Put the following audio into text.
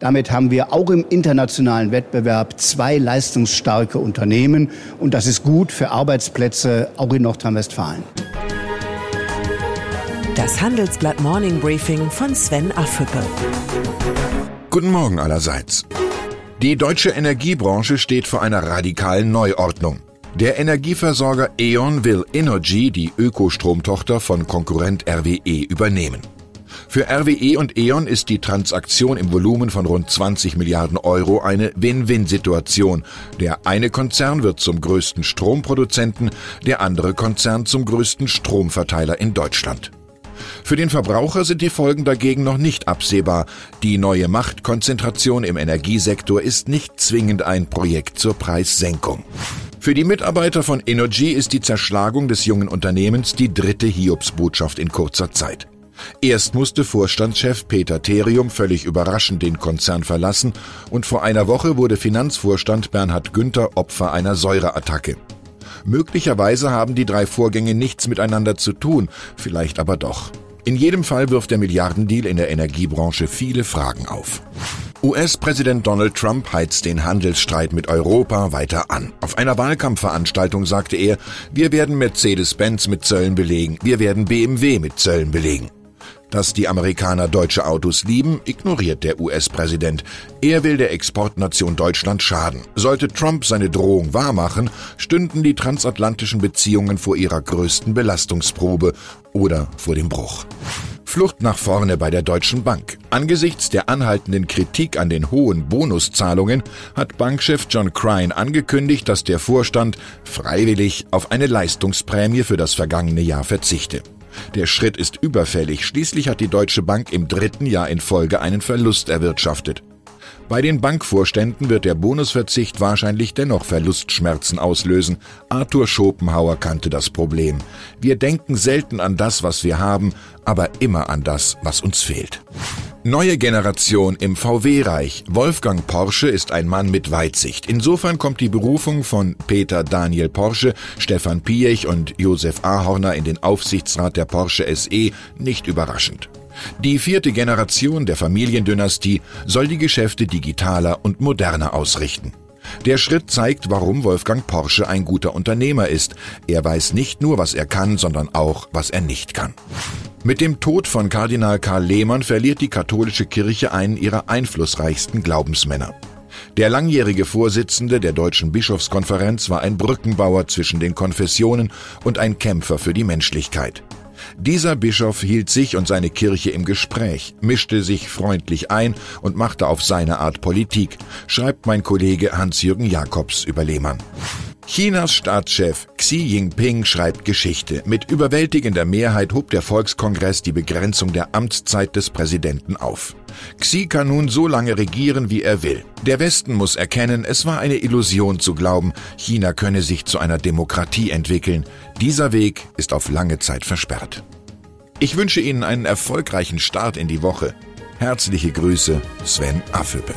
Damit haben wir auch im internationalen Wettbewerb zwei leistungsstarke Unternehmen und das ist gut für Arbeitsplätze auch in Nordrhein-Westfalen. Das Handelsblatt Morning Briefing von Sven Affüppe. Guten Morgen allerseits. Die deutsche Energiebranche steht vor einer radikalen Neuordnung. Der Energieversorger E.ON will Energy, die Ökostromtochter von Konkurrent RWE, übernehmen. Für RWE und E.ON ist die Transaktion im Volumen von rund 20 Milliarden Euro eine Win-Win-Situation. Der eine Konzern wird zum größten Stromproduzenten, der andere Konzern zum größten Stromverteiler in Deutschland. Für den Verbraucher sind die Folgen dagegen noch nicht absehbar. Die neue Machtkonzentration im Energiesektor ist nicht zwingend ein Projekt zur Preissenkung. Für die Mitarbeiter von Energy ist die Zerschlagung des jungen Unternehmens die dritte Hiobsbotschaft in kurzer Zeit. Erst musste Vorstandschef Peter Therium völlig überraschend den Konzern verlassen und vor einer Woche wurde Finanzvorstand Bernhard Günther Opfer einer Säureattacke. Möglicherweise haben die drei Vorgänge nichts miteinander zu tun, vielleicht aber doch. In jedem Fall wirft der Milliardendeal in der Energiebranche viele Fragen auf. US-Präsident Donald Trump heizt den Handelsstreit mit Europa weiter an. Auf einer Wahlkampfveranstaltung sagte er, wir werden Mercedes-Benz mit Zöllen belegen, wir werden BMW mit Zöllen belegen. Dass die Amerikaner deutsche Autos lieben, ignoriert der US-Präsident. Er will der Exportnation Deutschland schaden. Sollte Trump seine Drohung wahrmachen, stünden die transatlantischen Beziehungen vor ihrer größten Belastungsprobe oder vor dem Bruch. Flucht nach vorne bei der Deutschen Bank. Angesichts der anhaltenden Kritik an den hohen Bonuszahlungen hat Bankchef John Crine angekündigt, dass der Vorstand freiwillig auf eine Leistungsprämie für das vergangene Jahr verzichte. Der Schritt ist überfällig. Schließlich hat die Deutsche Bank im dritten Jahr in Folge einen Verlust erwirtschaftet. Bei den Bankvorständen wird der Bonusverzicht wahrscheinlich dennoch Verlustschmerzen auslösen. Arthur Schopenhauer kannte das Problem. Wir denken selten an das, was wir haben, aber immer an das, was uns fehlt. Neue Generation im VW-Reich. Wolfgang Porsche ist ein Mann mit Weitsicht. Insofern kommt die Berufung von Peter Daniel Porsche, Stefan Piech und Josef Ahorner in den Aufsichtsrat der Porsche SE nicht überraschend. Die vierte Generation der Familiendynastie soll die Geschäfte digitaler und moderner ausrichten. Der Schritt zeigt, warum Wolfgang Porsche ein guter Unternehmer ist. Er weiß nicht nur, was er kann, sondern auch, was er nicht kann. Mit dem Tod von Kardinal Karl Lehmann verliert die katholische Kirche einen ihrer einflussreichsten Glaubensmänner. Der langjährige Vorsitzende der Deutschen Bischofskonferenz war ein Brückenbauer zwischen den Konfessionen und ein Kämpfer für die Menschlichkeit. Dieser Bischof hielt sich und seine Kirche im Gespräch, mischte sich freundlich ein und machte auf seine Art Politik, schreibt mein Kollege Hans-Jürgen Jakobs über Lehmann. Chinas Staatschef Xi Jinping schreibt Geschichte. Mit überwältigender Mehrheit hob der Volkskongress die Begrenzung der Amtszeit des Präsidenten auf. Xi kann nun so lange regieren, wie er will. Der Westen muss erkennen, es war eine Illusion zu glauben, China könne sich zu einer Demokratie entwickeln. Dieser Weg ist auf lange Zeit versperrt. Ich wünsche Ihnen einen erfolgreichen Start in die Woche. Herzliche Grüße, Sven Affüppe.